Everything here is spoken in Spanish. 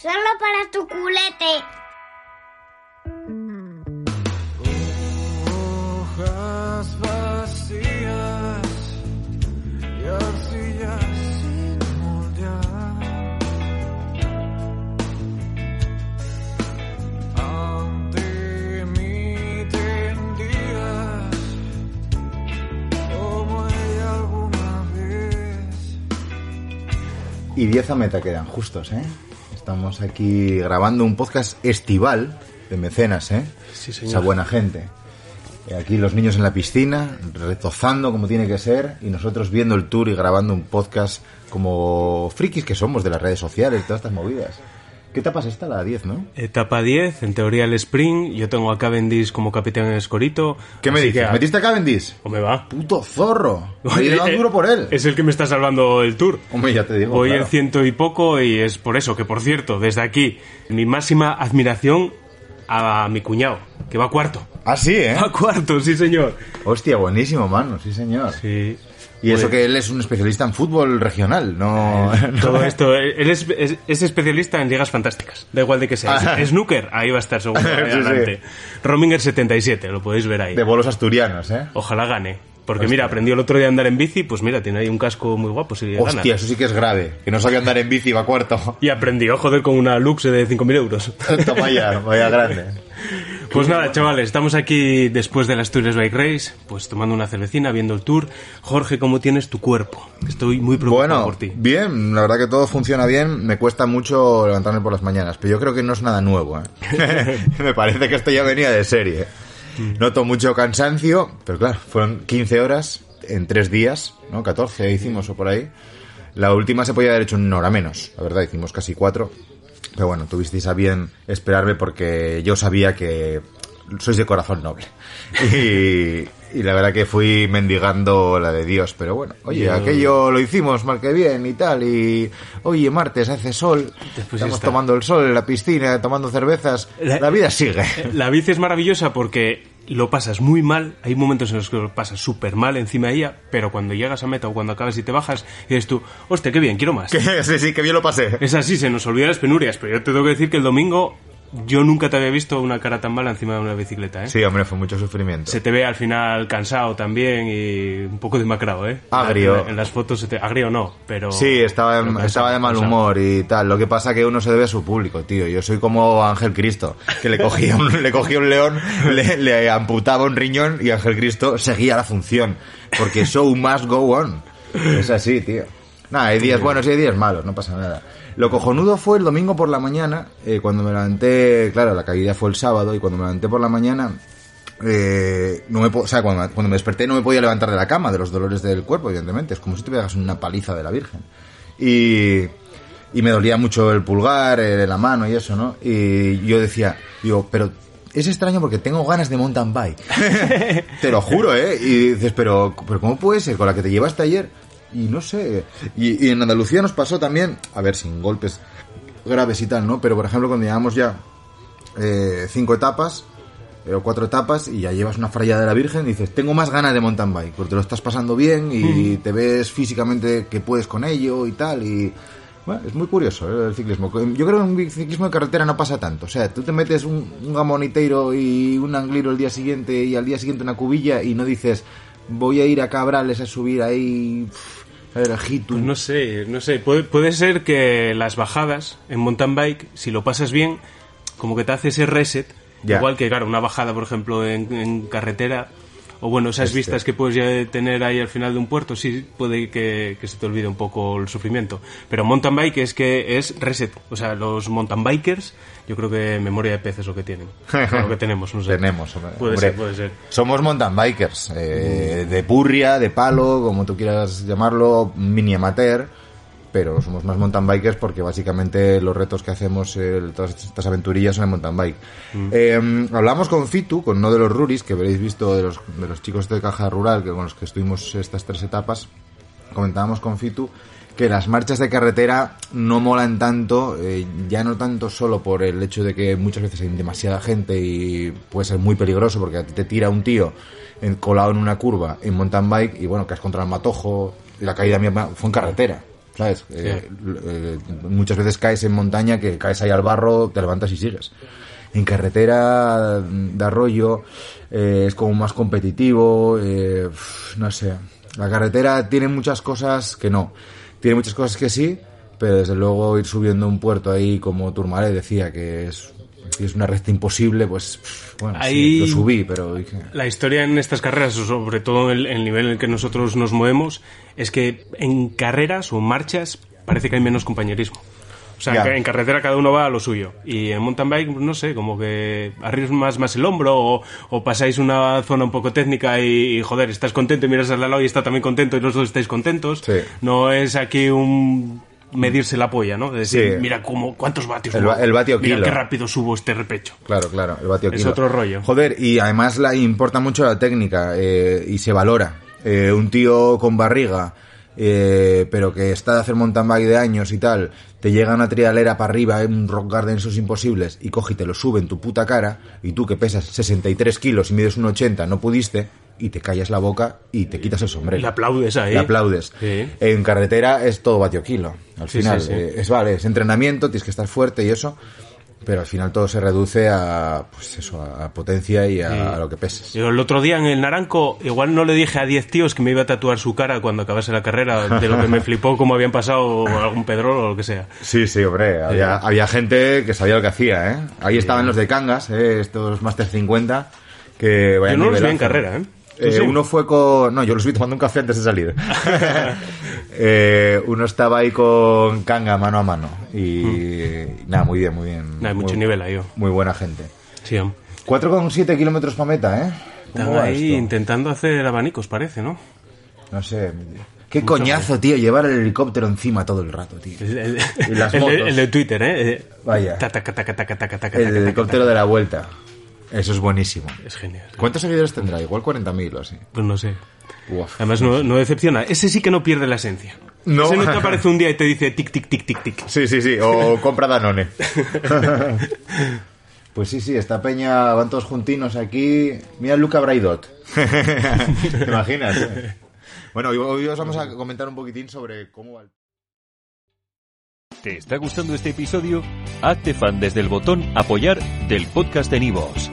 Solo para tu culete. Hojas vacías y arcillas sin moldear. Ante mí tendías como ella alguna vez. Y 10 a meta quedan justos, ¿eh? Estamos aquí grabando un podcast estival de mecenas, ¿eh? Sí, señor. Esa buena gente. Eh, Aquí los niños en la piscina, retozando como tiene que ser, y nosotros viendo el tour y grabando un podcast como frikis que somos de las redes sociales, todas estas movidas. ¿Qué etapa es esta? La 10, ¿no? Etapa 10, en teoría el sprint. Yo tengo a Cavendish como capitán en escorito. ¿Qué me dices? que ¿Metiste a Cavendish? ¿O me va? ¡Puto zorro! Oye, eh, duro por él. Es el que me está salvando el tour. Hombre, ya te digo. Voy claro. en ciento y poco y es por eso que, por cierto, desde aquí, mi máxima admiración a mi cuñado, que va cuarto. Ah, sí, ¿eh? Va cuarto, sí, señor. Hostia, buenísimo, mano, sí, señor. Sí. Y eso Pues, que él es un especialista en fútbol regional, no... Todo esto, él es, es- es especialista en ligas fantásticas, da igual de que sea. Ah. Snooker, ahí va a estar seguro, ahí Sí, sí. adelante. Rominger 77, lo podéis ver ahí. De bolos asturianos, ¿eh? Ojalá gane. Porque Hostia. mira, aprendió el otro día a andar en bici, pues mira, tiene ahí un casco muy guapo si gana. Hostia, eso sí que es grave. Que no sabía andar en bici, va cuarto. Y aprendió, joder, con una Lux de 5.000 euros. Toma ya, vaya grande. Pues nada, chavales, estamos aquí después de la Asturias Bike Race, pues tomando una cervecina, viendo el tour. Jorge, ¿cómo tienes tu cuerpo? Estoy muy preocupado Bueno, por ti. bien, la verdad que todo funciona bien. Me cuesta mucho levantarme por las mañanas, pero yo creo que no es nada nuevo. ¿eh? Me parece que esto ya venía de serie. Noto mucho cansancio, pero claro, fueron 15 horas en 3 días, ¿no? 14 hicimos o por ahí. La última se podía haber hecho una hora menos, la verdad, hicimos casi 4. Pero bueno, tuvisteis a bien esperarme porque yo sabía que sois de corazón noble. Y, y la verdad que fui mendigando la de Dios. Pero bueno, oye, Yo- aquello lo hicimos mal que bien y tal. Y oye, martes hace sol. Estamos está. tomando el sol en la piscina, tomando cervezas. La- La, vida sigue. La bici es maravillosa porque lo pasas muy mal, hay momentos en los que lo pasas súper mal encima de ella, pero cuando llegas a meta o cuando acabas y te bajas, dices tú, hostia, qué bien, quiero más. sí, sí, que bien lo pasé. Es así, se nos olvidan las penurias, pero yo te tengo que decir que el domingo yo nunca te había visto una cara tan mala encima de una bicicleta, ¿eh? Sí, hombre, fue mucho sufrimiento. Se te ve al final cansado también y un poco demacrado, ¿eh? Agrio. En, en las fotos se te... Agrio no, pero... Sí, estaba, en- estaba de mal humor y tal. Lo que pasa que uno se debe a su público, tío. Yo soy como Ángel Cristo, que le cogía un, le cogía un león, le, le amputaba un riñón y Ángel Cristo seguía la función. Porque show must go on. Es así, tío. Nada, hay días buenos y hay días malos, no pasa nada. Lo cojonudo fue el domingo por la mañana, eh, cuando me levanté, claro, la caída fue el sábado y cuando me levanté por la mañana, eh, no me o sea, cuando, me- cuando me desperté no me podía levantar de la cama, de los dolores del cuerpo, evidentemente. Es como si te pegas una paliza de la Virgen. Y, y me dolía mucho el pulgar, eh, la mano y eso, ¿no? Y yo decía, digo, pero es extraño porque tengo ganas de mountain bike. te lo juro, ¿eh? Y dices, pero, pero ¿cómo puede ser? Con la que te llevaste ayer. Y no sé. Y, y en Andalucía nos pasó también, a ver, sin golpes graves y tal, ¿no? Pero por ejemplo, cuando llevamos ya eh, cinco etapas eh, o cuatro etapas y ya llevas una fraya de la Virgen y dices, tengo más ganas de mountain bike, porque te lo estás pasando bien y te ves físicamente que puedes con ello y tal y... Bueno, es muy curioso ¿eh, el ciclismo. Yo creo que en un ciclismo de carretera no pasa tanto. O sea, tú te metes un, un gamoniteiro y un angliro el día siguiente y al día siguiente una cubilla y no dices, voy a ir a Cabrales a subir ahí... Pues no sé, no sé. Puede, puede ser que las bajadas en mountain bike, si lo pasas bien, como que te hace ese reset. Ya. Igual que, claro, una bajada, por ejemplo, en, en carretera, o bueno, esas Este. vistas que puedes ya tener ahí al final de un puerto, sí puede que, que se te olvide un poco el sufrimiento. Pero mountain bike es que es reset. O sea, los mountain bikers, yo creo que memoria de pez es lo que tienen. Lo que tenemos, no sé. Tenemos, hombre. Puede Hombre, ser, puede ser. Somos mountain bikers, eh, de purria, de palo, como tú quieras llamarlo, mini amateur, pero somos más mountain bikers porque básicamente los retos que hacemos, eh, todas estas aventurillas son en mountain bike. Eh, hablamos con Fitu, con uno de los Ruris, que habréis visto de los, de los chicos de Caja Rural, que con los que estuvimos estas tres etapas, comentábamos con Fitu que las marchas de carretera no molan tanto, eh, ya no tanto solo por el hecho de que muchas veces hay demasiada gente y puede ser muy peligroso porque a ti te tira un tío en- colado en una curva en mountain bike y bueno, caes contra el matojo la caída mía fue en carretera. ¿Sabes? Eh, eh, muchas veces caes en montaña que caes ahí al barro, te levantas y sigues. En carretera de arroyo eh, es como más competitivo, eh, no sé. La carretera tiene muchas cosas que no. Tiene muchas cosas que sí, pero desde luego ir subiendo un puerto ahí como Tourmalet decía que es, que es una recta imposible, pues bueno, sí, Ahí- lo subí, pero dije, La historia en estas carreras, sobre todo el, el nivel en el que nosotros nos movemos, es que en carreras o marchas parece que hay menos compañerismo. O sea, en carretera cada uno va a lo suyo. Y en mountain bike, no sé, como que arriesgas más el hombro o, o pasáis una zona un poco técnica y, y, joder, estás contento y miras al lado y está también contento y los dos estáis contentos. Sí. No es aquí un medirse la polla, ¿no? De decir, Sí. mira cómo, cuántos vatios El el vatio Mira kilo. qué rápido subo este repecho. Claro, claro, el vatio Es kilo. otro rollo. Joder, y además la importa mucho la técnica eh, y se valora. Eh, un tío con barriga, eh, pero que está de hacer mountain bike de años y tal, te llega una trialera para arriba, en un rock garden esos imposibles, y coge y te lo sube en tu puta cara, y tú que pesas 63 kilos y mides un 80, no pudiste, y te callas la boca y te quitas el sombrero. Y le aplaudes ahí. Le aplaudes. Sí. En carretera es todo vatio kilo. Al Sí, final, sí, sí. eh, es vale, es entrenamiento, tienes que estar fuerte y eso, pero al final todo se reduce a, pues eso, a potencia y a, a lo que peses. Yo el otro día en el Naranco, igual no le dije a 10 tíos que me iba a tatuar su cara cuando acabase la carrera, de lo que me flipó cómo habían pasado algún pedrol o lo que sea. Sí, sí, hombre, había, había gente que sabía lo que hacía, ¿eh? Ahí estaban los de Cangas, ¿eh? Estos Master 50, que Yo no los vi en carrera, ¿eh? ¿Tú Eh, sí? Uno fue con... No, yo los vi tomando un café antes de salir. Eh, uno estaba ahí con Kanga mano a mano. Y nada, muy bien, muy bien. Mm. Hay mucho Muy- nivel ahí, yo. Muy buena gente. Sí, hombre. 4,7 kilómetros para meta, ¿eh? ¿Cómo Están ahí esto? intentando hacer abanicos, parece, ¿no? No sé. Qué coñazo, tío, llevar el helicóptero encima todo el rato, tío. El, el- Y las el de, motos. el de Twitter, ¿eh? Vaya. El helicóptero de la vuelta. Eso es buenísimo. Es genial. ¿Cuántos seguidores tendrá? Igual 40.000 o así. Pues no sé. Uf. Además no, no decepciona. Ese sí que no pierde la esencia. No. Ese no te aparece un día y te dice tic, tic, tic, tic, tic. Sí, sí, sí. O compra Danone. Pues sí, sí, esta peña van todos juntinos aquí. Mira Luca Braidot. ¿Te imaginas? eh? Bueno, hoy, hoy os vamos a comentar un poquitín sobre cómo va el... ¿Te está gustando este episodio? Hazte fan desde el botón Apoyar del podcast de Nivos.